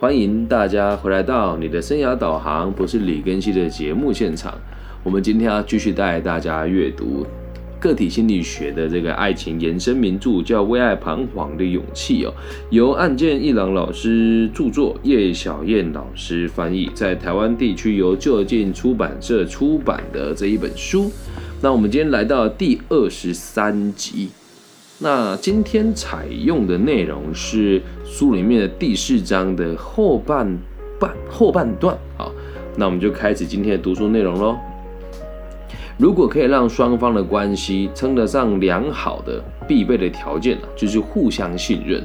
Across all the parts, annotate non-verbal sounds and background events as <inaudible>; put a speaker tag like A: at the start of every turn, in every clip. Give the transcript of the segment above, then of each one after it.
A: 欢迎大家回来到你的生涯导航，不是李根熙的节目现场。我们今天要继续带大家阅读个体心理学的这个爱情延伸名著，叫《为爱彷徨的勇气》哦，由岸见一郎老师著作，叶小燕老师翻译，在台湾地区由就近出版社出版的这一本书。那我们今天来到第二十三集。那今天采用的内容是书里面的第四章的后半半后半段，好，那我们就开始今天的读书内容喽。如果可以让双方的关系称得上良好的，必备的条件就是互相信任。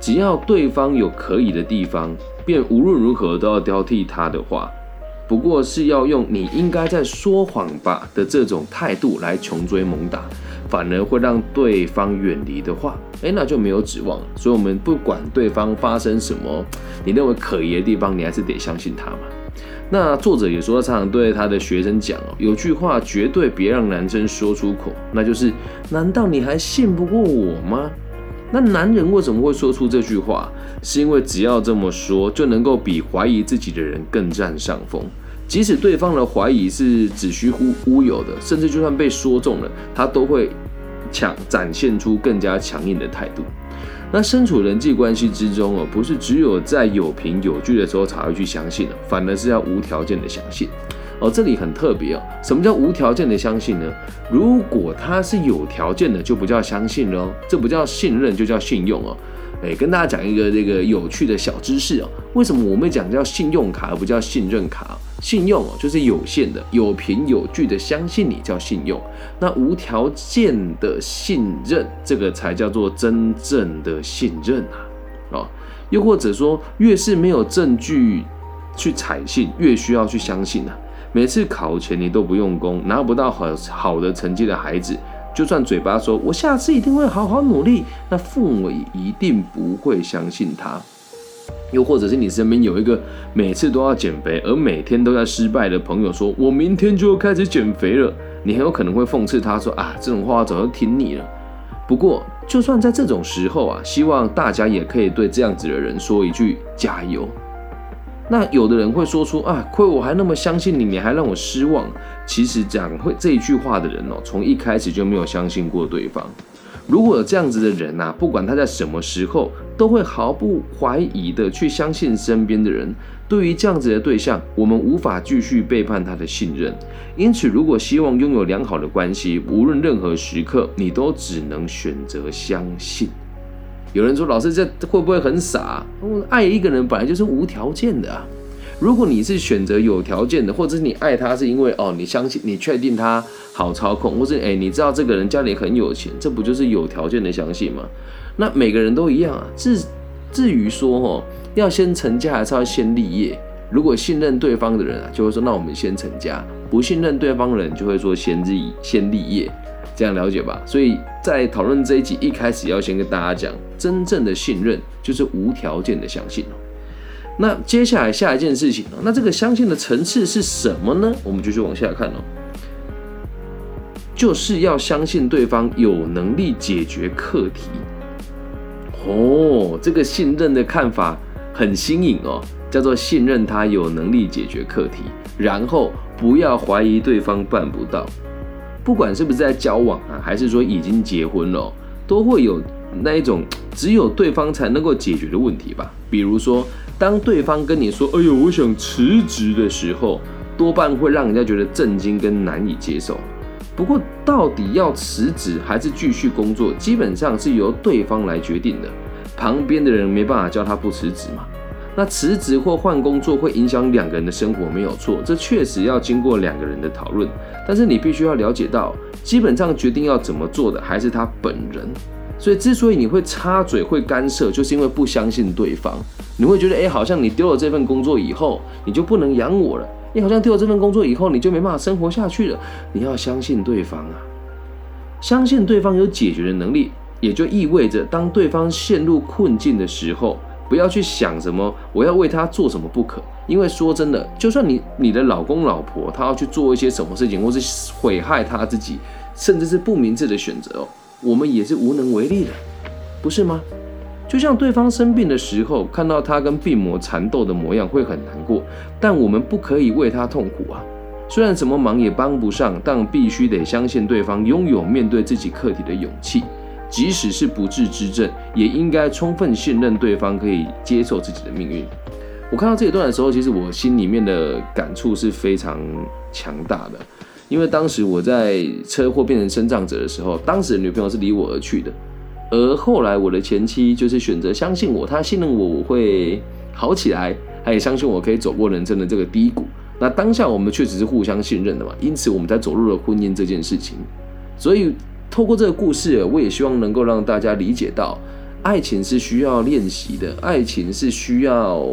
A: 只要对方有可以的地方，便无论如何都要挑剔他的话。不过是要用“你应该在说谎吧”的这种态度来穷追猛打，反而会让对方远离的话，哎，那就没有指望了。所以，我们不管对方发生什么，你认为可疑的地方，你还是得相信他嘛。那作者也说，常常对他的学生讲哦，有句话绝对别让男生说出口，那就是“难道你还信不过我吗？”那男人为什么会说出这句话？是因为只要这么说，就能够比怀疑自己的人更占上风。即使对方的怀疑是子虚乌乌有的，甚至就算被说中了，他都会强展现出更加强硬的态度。那身处人际关系之中哦，不是只有在有凭有据的时候才会去相信反而是要无条件的相信。哦，这里很特别哦。什么叫无条件的相信呢？如果他是有条件的，就不叫相信喽，这不叫信任，就叫信用哦。哎，跟大家讲一个这个有趣的小知识哦。为什么我们讲叫信用卡而不叫信任卡？信用，就是有限的、有凭有据的相信你叫信用。那无条件的信任，这个才叫做真正的信任啊。哦，又或者说，越是没有证据去采信，越需要去相信啊。每次考前你都不用功，拿不到好好的成绩的孩子，就算嘴巴说“我下次一定会好好努力”，那父母一定不会相信他。又或者是你身边有一个每次都要减肥，而每天都在失败的朋友，说“我明天就要开始减肥了”，你很有可能会讽刺他说：“啊，这种话早就听腻了。”不过，就算在这种时候啊，希望大家也可以对这样子的人说一句“加油”。那有的人会说出啊，亏我还那么相信你，你还让我失望。其实讲会这一句话的人哦，从一开始就没有相信过对方。如果有这样子的人呐，不管他在什么时候，都会毫不怀疑的去相信身边的人。对于这样子的对象，我们无法继续背叛他的信任。因此，如果希望拥有良好的关系，无论任何时刻，你都只能选择相信。有人说：“老师，这会不会很傻？爱一个人本来就是无条件的啊！如果你是选择有条件的，或者是你爱他是因为哦，你相信、你确定他好操控，或是哎，你知道这个人家里很有钱，这不就是有条件的相信吗？那每个人都一样啊。至至于说哦，要先成家还是要先立业？如果信任对方的人啊，就会说那我们先成家；不信任对方的人就会说先立先立业。”这样了解吧。所以在讨论这一集一开始，要先跟大家讲，真正的信任就是无条件的相信。那接下来下一件事情？那这个相信的层次是什么呢？我们继续往下看哦。就是要相信对方有能力解决课题。哦，这个信任的看法很新颖哦，叫做信任他有能力解决课题，然后不要怀疑对方办不到。不管是不是在交往啊，还是说已经结婚了，都会有那一种只有对方才能够解决的问题吧。比如说，当对方跟你说“哎呦，我想辞职”的时候，多半会让人家觉得震惊跟难以接受。不过，到底要辞职还是继续工作，基本上是由对方来决定的，旁边的人没办法叫他不辞职嘛。那辞职或换工作会影响两个人的生活，没有错，这确实要经过两个人的讨论。但是你必须要了解到，基本上决定要怎么做的还是他本人。所以之所以你会插嘴、会干涉，就是因为不相信对方。你会觉得，哎，好像你丢了这份工作以后，你就不能养我了；你好像丢了这份工作以后，你就没办法生活下去了。你要相信对方啊，相信对方有解决的能力，也就意味着当对方陷入困境的时候。不要去想什么，我要为他做什么不可，因为说真的，就算你你的老公老婆他要去做一些什么事情，或是毁害他自己，甚至是不明智的选择哦，我们也是无能为力的，不是吗？就像对方生病的时候，看到他跟病魔缠斗的模样会很难过，但我们不可以为他痛苦啊。虽然什么忙也帮不上，但必须得相信对方拥有面对自己课题的勇气，即使是不治之症，也应该充分信任对方可以接受自己的命运。我看到这一段的时候，其实我心里面的感触是非常强大的，因为当时我在车祸变成身障者的时候，当时的女朋友是离我而去的，而后来我的前妻就是选择相信我，她信任我我会好起来，她也相信我可以走过人生的这个低谷。那当下我们确实是互相信任的嘛，因此我们才走入了婚姻这件事情。所以透过这个故事，我也希望能够让大家理解到，爱情是需要练习的，爱情是需要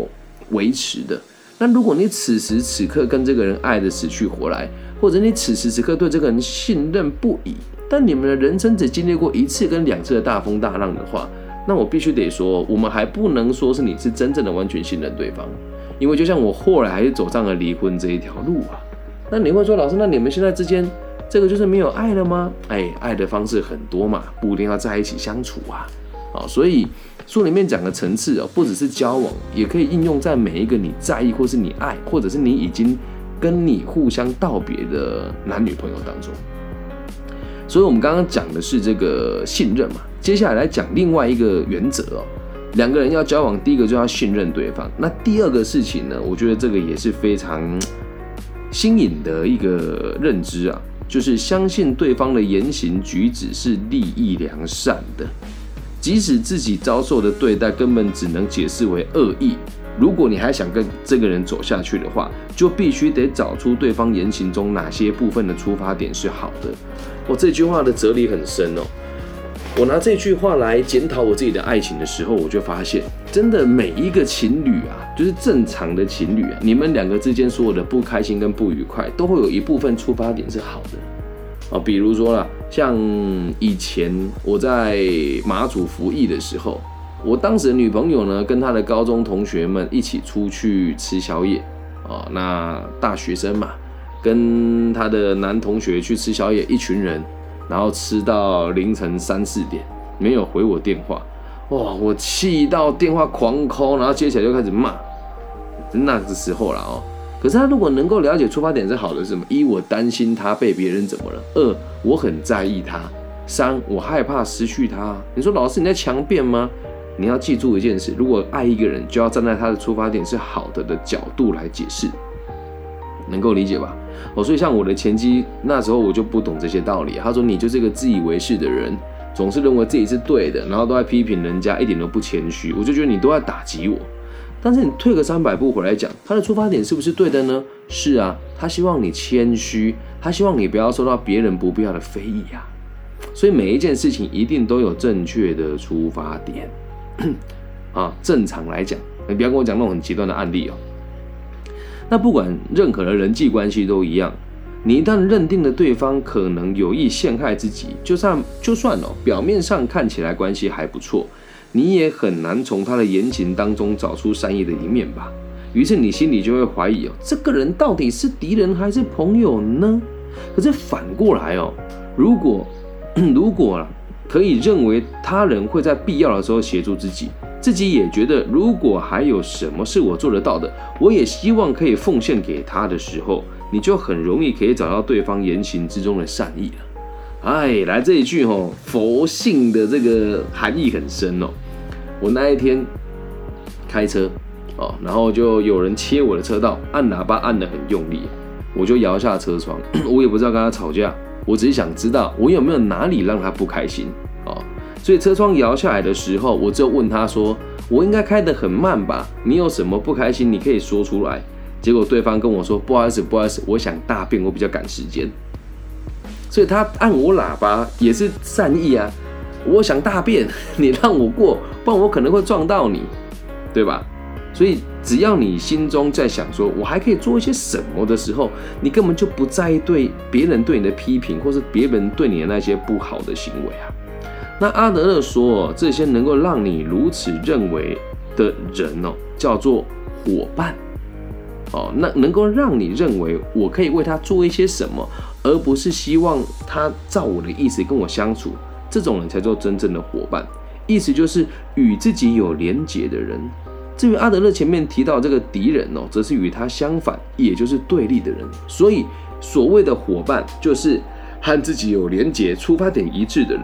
A: 维持的。那如果你此时此刻跟这个人爱的死去活来，或者你此时此刻对这个人信任不已，但你们的人生只经历过一次跟两次的大风大浪的话，那我必须得说，我们还不能说是你是真正的完全信任对方。因为就像我后来还是走上了离婚这一条路啊，那你会说老师，那你们现在之间这个就是没有爱了吗？哎，爱的方式很多嘛，不一定要在一起相处啊。好，所以书里面讲的层次啊，不只是交往，也可以应用在每一个你在意或是你爱，或者是你已经跟你互相道别的男女朋友当中。所以我们刚刚讲的是这个信任嘛，接下来来讲另外一个原则哦。两个人要交往，第一个就要信任对方。那第二个事情呢？我觉得这个也是非常新颖的一个认知啊，就是相信对方的言行举止是利益良善的，即使自己遭受的对待根本只能解释为恶意。如果你还想跟这个人走下去的话，就必须得找出对方言行中哪些部分的出发点是好的。我这句话的哲理很深哦。我拿这句话来检讨我自己的爱情的时候，我就发现，真的每一个情侣啊，就是正常的情侣啊，你们两个之间所有的不开心跟不愉快，都会有一部分出发点是好的啊。比如说啦，像以前我在马祖服役的时候，我当时的女朋友呢，跟她的高中同学们一起出去吃宵夜哦。那大学生嘛，跟她的男同学去吃宵夜，一群人。然后吃到凌晨三四点，没有回我电话，哇！我气到电话狂空然后接起来就开始骂。那个时候了哦。可是他如果能够了解出发点是好的，是什么？一，我担心他被别人怎么了；二，我很在意他；三，我害怕失去他。你说老师你在强辩吗？你要记住一件事：如果爱一个人，就要站在他的出发点是好的的角度来解释，能够理解吧？哦，所以像我的前妻那时候我就不懂这些道理。他说你就是个自以为是的人，总是认为自己是对的，然后都在批评人家，一点都不谦虚。我就觉得你都在打击我。但是你退个三百步回来讲，他的出发点是不是对的呢？是啊，他希望你谦虚，他希望你不要受到别人不必要的非议啊。所以每一件事情一定都有正确的出发点 <coughs> 啊。正常来讲，你不要跟我讲那种很极端的案例哦。那不管任何的人际关系都一样，你一旦认定了对方可能有意陷害自己，就算就算哦，表面上看起来关系还不错，你也很难从他的言行当中找出善意的一面吧。于是你心里就会怀疑哦，这个人到底是敌人还是朋友呢？可是反过来哦，如果 <coughs> 如果可以认为他人会在必要的时候协助自己。自己也觉得，如果还有什么是我做得到的，我也希望可以奉献给他的时候，你就很容易可以找到对方言行之中的善意了。哎，来这一句哦，佛性的这个含义很深哦。我那一天开车哦，然后就有人切我的车道，按喇叭按得很用力，我就摇下车窗，<coughs> 我也不知道跟他吵架，我只是想知道我有没有哪里让他不开心哦。所以车窗摇下来的时候，我就问他说：“我应该开得很慢吧？你有什么不开心，你可以说出来。”结果对方跟我说：“不好意思，不好意思，我想大便，我比较赶时间。”所以他按我喇叭也是善意啊！我想大便，<laughs> 你让我过，不然我可能会撞到你，对吧？所以只要你心中在想说我还可以做一些什么的时候，你根本就不在意对别人对你的批评，或是别人对你的那些不好的行为啊。那阿德勒说，这些能够让你如此认为的人哦，叫做伙伴哦。那能够让你认为我可以为他做一些什么，而不是希望他照我的意思跟我相处，这种人才做真正的伙伴。意思就是与自己有连结的人。至于阿德勒前面提到这个敌人哦，则是与他相反，也就是对立的人。所以所谓的伙伴，就是和自己有连结、出发点一致的人。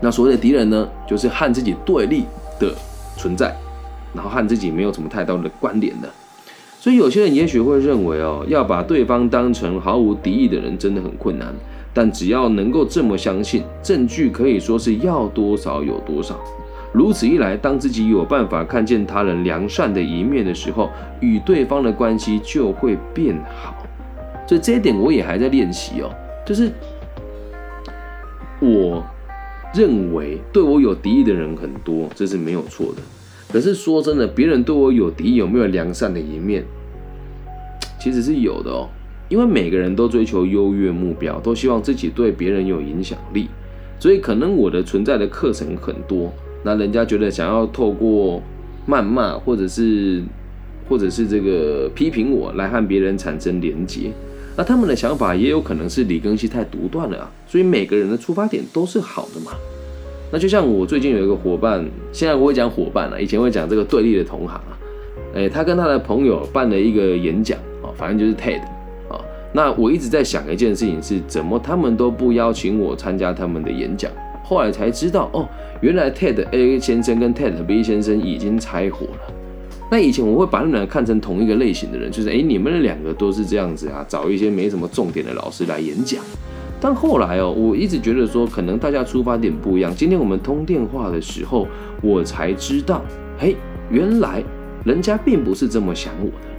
A: 那所谓的敌人呢，就是和自己对立的存在，然后和自己没有什么太大的关联的。所以有些人也许会认为哦，要把对方当成毫无敌意的人，真的很困难。但只要能够这么相信，证据可以说是要多少有多少。如此一来，当自己有办法看见他人良善的一面的时候，与对方的关系就会变好。所以这一点我也还在练习哦。就是我认为对我有敌意的人很多，这是没有错的。可是说真的，别人对我有敌意，有没有良善的一面？其实是有的哦。因为每个人都追求优越目标，都希望自己对别人有影响力，所以可能我的存在的课程很多。那人家觉得想要透过谩骂，或者是或者是这个批评我来和别人产生连结，那他们的想法也有可能是李根熙太独断了。所以每个人的出发点都是好的嘛。那就像我最近有一个伙伴，现在我会讲伙伴了，以前会讲这个对立的同行啊。哎，他跟他的朋友办了一个演讲啊，反正就是 TED 啊。那我一直在想一件事情是，怎么他们都不邀请我参加他们的演讲？后来才知道哦。原来 Ted A 先生跟 Ted B 先生已经拆伙了。那以前我会把他们俩看成同一个类型的人，就是哎，你们两个都是这样子啊，找一些没什么重点的老师来演讲。但后来哦，我一直觉得说，可能大家出发点不一样。今天我们通电话的时候，我才知道，嘿，原来人家并不是这么想我的。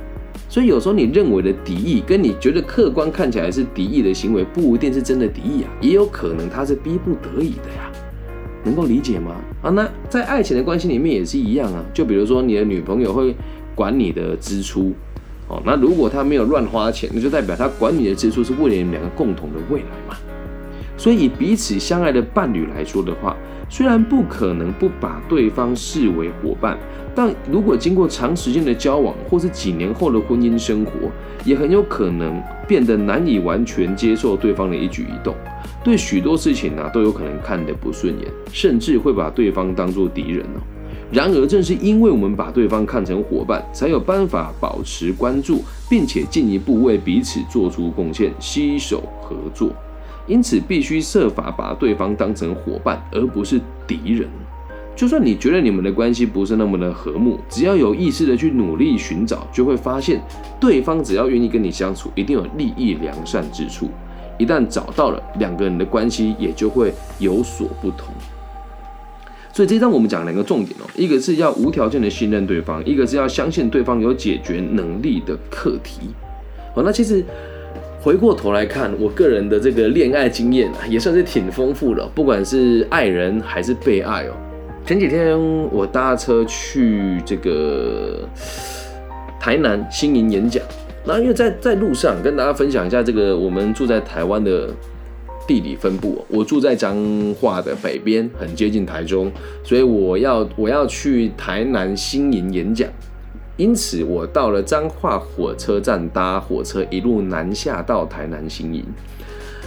A: 所以有时候你认为的敌意，跟你觉得客观看起来是敌意的行为，不一定是真的敌意啊，也有可能他是逼不得已的呀。能够理解吗？啊，那在爱情的关系里面也是一样啊。就比如说你的女朋友会管你的支出，哦，那如果她没有乱花钱，那就代表她管你的支出是为了你们两个共同的未来嘛。所以以彼此相爱的伴侣来说的话，虽然不可能不把对方视为伙伴，但如果经过长时间的交往，或是几年后的婚姻生活，也很有可能变得难以完全接受对方的一举一动。对许多事情呢，都有可能看得不顺眼，甚至会把对方当作敌人哦。然而，正是因为我们把对方看成伙伴，才有办法保持关注，并且进一步为彼此做出贡献，携手合作。因此，必须设法把对方当成伙伴，而不是敌人。就算你觉得你们的关系不是那么的和睦，只要有意识的去努力寻找，就会发现对方只要愿意跟你相处，一定有利益良善之处。一旦找到了，两个人的关系也就会有所不同。所以这一章我们讲两个重点哦，一个是要无条件的信任对方，一个是要相信对方有解决能力的课题。好，那其实回过头来看，我个人的这个恋爱经验，也算是挺丰富的，不管是爱人还是被爱哦。前几天我搭车去这个台南新营演讲。那因为在在路上跟大家分享一下这个我们住在台湾的地理分布，我住在彰化的北边，很接近台中，所以我要我要去台南新营演讲，因此我到了彰化火车站搭火车一路南下到台南新营。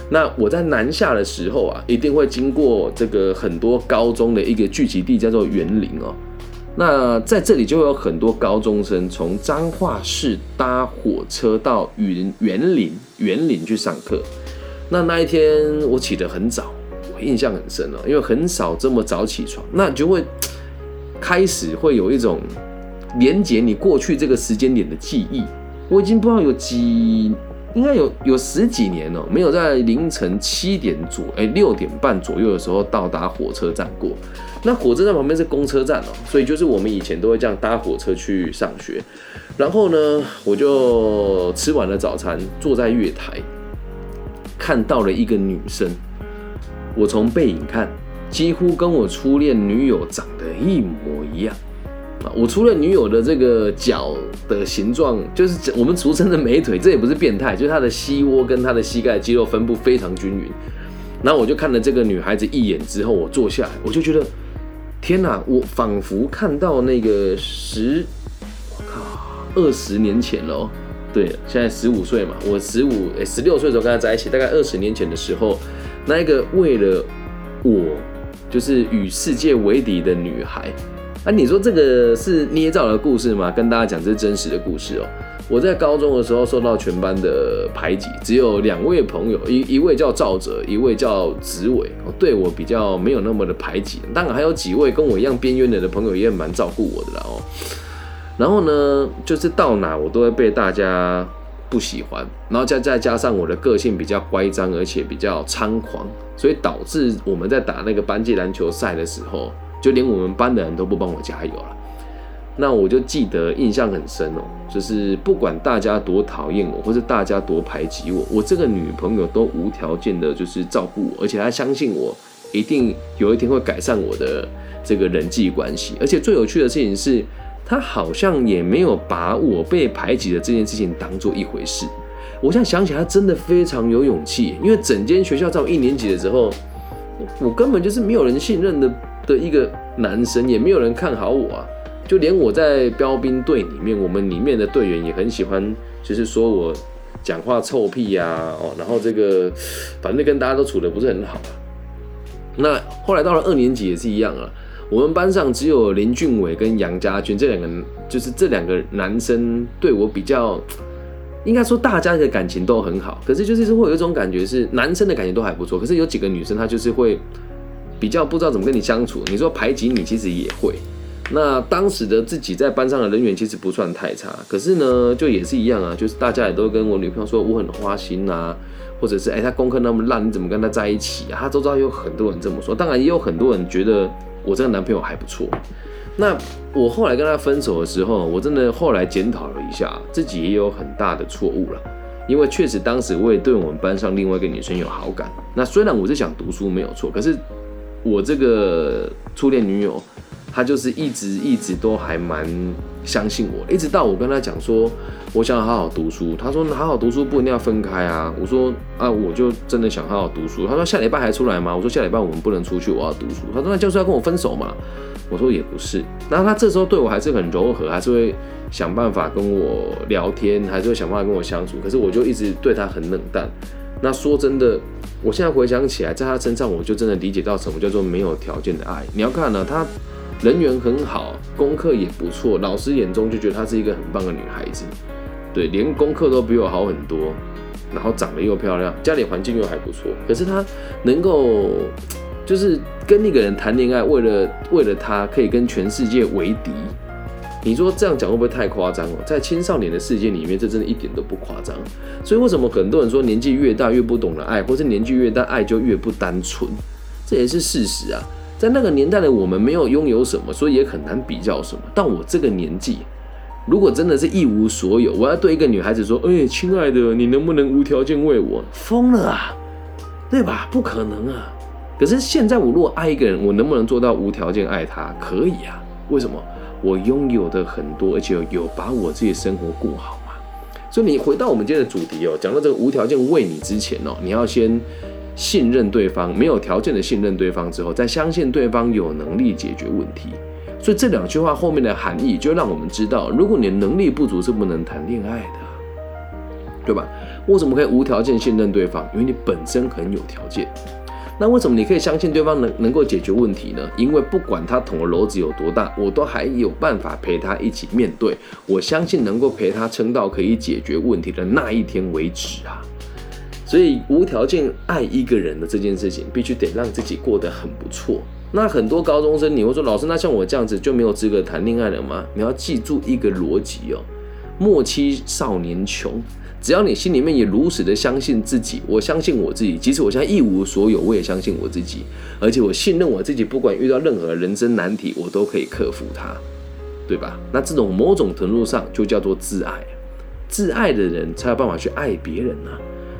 A: 那我在南下的时候啊，一定会经过这个很多高中的一个聚集地，叫做园林哦。那在这里就有很多高中生从彰化市搭火车到园园林园林去上课。那那一天我起得很早，我印象很深哦，因为很少这么早起床，那就会开始会有一种连接你过去这个时间点的记忆。我已经不知道有几，应该有有十几年了，没有在凌晨七点左哎六点半左右的时候到达火车站过。那火车站旁边是公车站哦，所以就是我们以前都会这样搭火车去上学。然后呢，我就吃完了早餐，坐在月台，看到了一个女生。我从背影看，几乎跟我初恋女友长得一模一样！我除了女友的这个脚的形状，就是我们俗称的美腿，这也不是变态，就是她的膝窝跟她的膝盖肌肉分布非常均匀。然后我就看了这个女孩子一眼之后，我坐下来，我就觉得。天哪！我仿佛看到那个十，我靠，二十年前了。对，现在十五岁嘛，我十五诶十六岁的时候跟她在一起，大概二十年前的时候，那一个为了我就是与世界为敌的女孩。啊，你说这个是捏造的故事吗？跟大家讲，这是真实的故事哦。我在高中的时候受到全班的排挤，只有两位朋友，一一位叫赵哲，一位叫子伟，对我比较没有那么的排挤。当然还有几位跟我一样边缘的的朋友也蛮照顾我的啦哦。然后呢，就是到哪我都会被大家不喜欢，然后再再加上我的个性比较乖张，而且比较猖狂，所以导致我们在打那个班级篮球赛的时候，就连我们班的人都不帮我加油了。那我就记得印象很深哦，就是不管大家多讨厌我，或是大家多排挤我，我这个女朋友都无条件的，就是照顾我，而且她相信我一定有一天会改善我的这个人际关系。而且最有趣的事情是，她好像也没有把我被排挤的这件事情当做一回事。我现在想起来，真的非常有勇气，因为整间学校在我一年级的时候，我根本就是没有人信任的的一个男生，也没有人看好我啊。就连我在标兵队里面，我们里面的队员也很喜欢，就是说我讲话臭屁呀，哦，然后这个反正跟大家都处的不是很好啊。那后来到了二年级也是一样啊，我们班上只有林俊伟跟杨家军这两个，就是这两个男生对我比较，应该说大家的感情都很好，可是就是会有一种感觉是男生的感情都还不错，可是有几个女生她就是会比较不知道怎么跟你相处，你说排挤你其实也会。那当时的自己在班上的人缘其实不算太差，可是呢，就也是一样啊，就是大家也都跟我女朋友说我很花心啊，或者是哎，她功课那么烂，你怎么跟她在一起啊？她都知道有很多人这么说，当然也有很多人觉得我这个男朋友还不错。那我后来跟她分手的时候，我真的后来检讨了一下，自己也有很大的错误了，因为确实当时我也对我们班上另外一个女生有好感。那虽然我是想读书没有错，可是我这个初恋女友。她就是一直一直都还蛮相信我，一直到我跟她讲说，我想好好读书。她说好好读书不一定要分开啊。我说啊，我就真的想好好读书。她说下礼拜还出来吗？我说下礼拜我们不能出去，我要读书。她说那就是要跟我分手嘛？我说也不是。然后他这时候对我还是很柔和，还是会想办法跟我聊天，还是会想办法跟我相处。可是我就一直对他很冷淡。那说真的，我现在回想起来，在他身上我就真的理解到什么叫做没有条件的爱。你要看呢，他。人缘很好，功课也不错，老师眼中就觉得她是一个很棒的女孩子，对，连功课都比我好很多，然后长得又漂亮，家里环境又还不错。可是她能够就是跟那个人谈恋爱，为了为了他可以跟全世界为敌，你说这样讲会不会太夸张了？在青少年的世界里面，这真的一点都不夸张。所以为什么很多人说年纪越大越不懂得爱，或是年纪越大爱就越不单纯？这也是事实啊。在那个年代的我们没有拥有什么，所以也很难比较什么。但我这个年纪，如果真的是一无所有，我要对一个女孩子说：“哎，亲爱的，你能不能无条件为我？”疯了啊，对吧？不可能啊！可是现在我如果爱一个人，我能不能做到无条件爱他？可以啊。为什么？我拥有的很多，而且有把我自己的生活过好嘛。所以你回到我们今天的主题哦，讲到这个无条件为你之前哦，你要先。信任对方，没有条件的信任对方之后，再相信对方有能力解决问题。所以这两句话后面的含义，就让我们知道，如果你能力不足，是不能谈恋爱的，对吧？为什么可以无条件信任对方？因为你本身很有条件。那为什么你可以相信对方能能够解决问题呢？因为不管他捅的篓子有多大，我都还有办法陪他一起面对。我相信能够陪他撑到可以解决问题的那一天为止啊。所以无条件爱一个人的这件事情，必须得让自己过得很不错。那很多高中生，你会说老师，那像我这样子就没有资格谈恋爱了吗？你要记住一个逻辑哦，莫欺少年穷。只要你心里面也如此的相信自己，我相信我自己，即使我现在一无所有，我也相信我自己，而且我信任我自己，不管遇到任何人生难题，我都可以克服它，对吧？那这种某种程度上就叫做自爱，自爱的人才有办法去爱别人呢。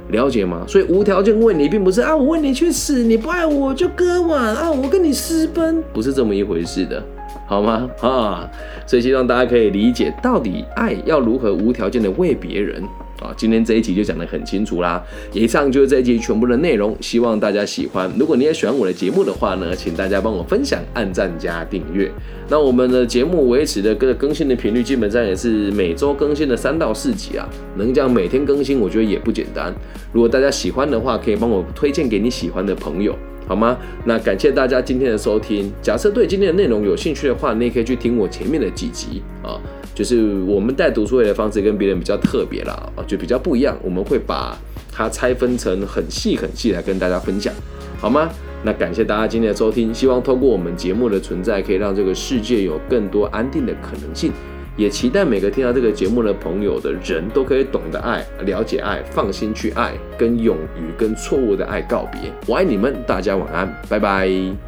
A: 了解吗？所以无条件为你，并不是啊，我为你去死，你不爱我就割腕啊，我跟你私奔，不是这么一回事的，好吗？啊，所以希望大家可以理解，到底爱要如何无条件的为别人。啊，今天这一集就讲得很清楚啦。以上就是这一集全部的内容，希望大家喜欢。如果你也喜欢我的节目的话呢，请大家帮我分享、按赞加订阅。那我们的节目维持的个更新的频率，基本上也是每周更新的三到四集啊。能这样每天更新，我觉得也不简单。如果大家喜欢的话，可以帮我推荐给你喜欢的朋友，好吗？那感谢大家今天的收听。假设对今天的内容有兴趣的话，你也可以去听我前面的几集啊。就是我们带读书会的方式跟别人比较特别啦，啊，就比较不一样。我们会把它拆分成很细很细来跟大家分享，好吗？那感谢大家今天的收听，希望通过我们节目的存在，可以让这个世界有更多安定的可能性。也期待每个听到这个节目的朋友的人都可以懂得爱、了解爱、放心去爱，跟勇于跟错误的爱告别。我爱你们，大家晚安，拜拜。